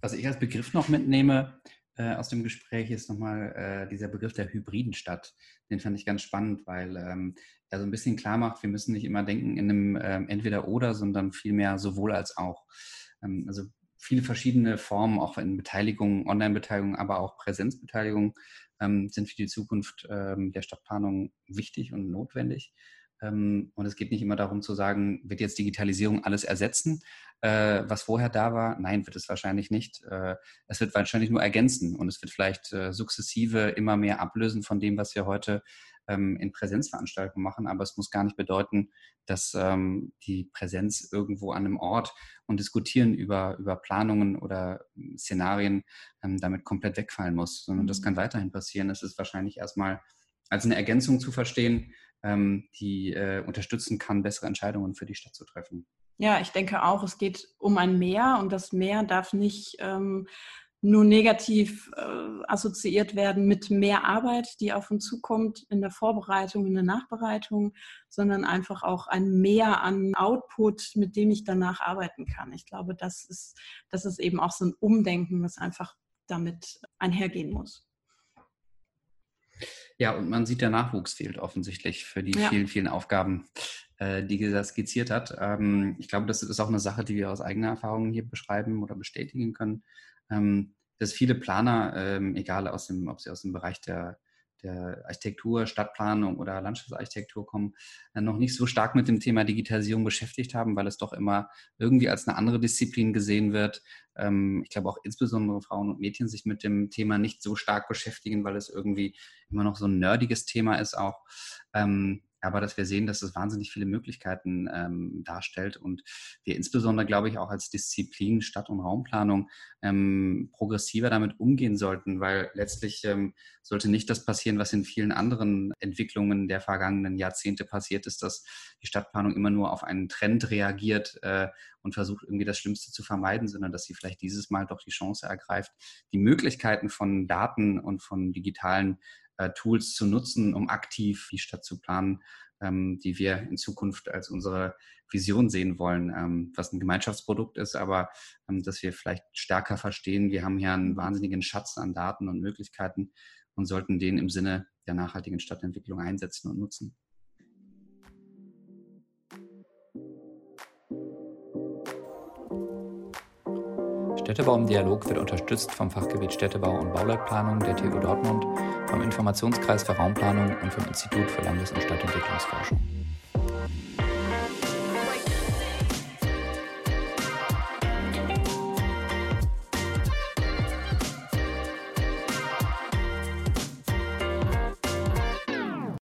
Was ich als Begriff noch mitnehme äh, aus dem Gespräch ist nochmal äh, dieser Begriff der hybriden Stadt. Den fand ich ganz spannend, weil ähm, er so ein bisschen klar macht, wir müssen nicht immer denken in einem ähm, Entweder-Oder, sondern vielmehr sowohl als auch. Ähm, also viele verschiedene Formen, auch in Beteiligung, Online-Beteiligung, aber auch Präsenzbeteiligung ähm, sind für die Zukunft ähm, der Stadtplanung wichtig und notwendig. Ähm, und es geht nicht immer darum zu sagen, wird jetzt Digitalisierung alles ersetzen, äh, was vorher da war? Nein, wird es wahrscheinlich nicht. Äh, es wird wahrscheinlich nur ergänzen und es wird vielleicht äh, sukzessive immer mehr ablösen von dem, was wir heute ähm, in Präsenzveranstaltungen machen. Aber es muss gar nicht bedeuten, dass ähm, die Präsenz irgendwo an einem Ort und diskutieren über, über Planungen oder Szenarien damit komplett wegfallen muss, sondern das mhm. kann weiterhin passieren. Es ist wahrscheinlich erstmal als eine Ergänzung zu verstehen, die unterstützen kann, bessere Entscheidungen für die Stadt zu treffen. Ja, ich denke auch, es geht um ein Meer und das Meer darf nicht ähm, nur negativ äh, assoziiert werden mit mehr Arbeit, die auf uns zukommt in der Vorbereitung, in der Nachbereitung, sondern einfach auch ein Mehr an Output, mit dem ich danach arbeiten kann. Ich glaube, das ist, das ist eben auch so ein Umdenken, was einfach damit einhergehen muss. Ja, und man sieht, der Nachwuchs fehlt offensichtlich für die ja. vielen, vielen Aufgaben, äh, die er skizziert hat. Ähm, ich glaube, das ist auch eine Sache, die wir aus eigener Erfahrung hier beschreiben oder bestätigen können, ähm, dass viele Planer, ähm, egal aus dem, ob sie aus dem Bereich der der Architektur, Stadtplanung oder Landschaftsarchitektur kommen, äh, noch nicht so stark mit dem Thema Digitalisierung beschäftigt haben, weil es doch immer irgendwie als eine andere Disziplin gesehen wird. Ähm, ich glaube auch insbesondere Frauen und Mädchen sich mit dem Thema nicht so stark beschäftigen, weil es irgendwie immer noch so ein nerdiges Thema ist auch. Aber dass wir sehen, dass es wahnsinnig viele Möglichkeiten ähm, darstellt und wir insbesondere, glaube ich, auch als Disziplin Stadt- und Raumplanung ähm, progressiver damit umgehen sollten, weil letztlich ähm, sollte nicht das passieren, was in vielen anderen Entwicklungen der vergangenen Jahrzehnte passiert ist, dass die Stadtplanung immer nur auf einen Trend reagiert äh, und versucht irgendwie das Schlimmste zu vermeiden, sondern dass sie vielleicht dieses Mal doch die Chance ergreift, die Möglichkeiten von Daten und von digitalen Tools zu nutzen, um aktiv die Stadt zu planen, ähm, die wir in Zukunft als unsere Vision sehen wollen, ähm, was ein Gemeinschaftsprodukt ist, aber ähm, dass wir vielleicht stärker verstehen, wir haben hier einen wahnsinnigen Schatz an Daten und Möglichkeiten und sollten den im Sinne der nachhaltigen Stadtentwicklung einsetzen und nutzen. Städtebau im Dialog wird unterstützt vom Fachgebiet Städtebau und Bauleitplanung der TU Dortmund, vom Informationskreis für Raumplanung und vom Institut für Landes- und Stadtentwicklungsforschung.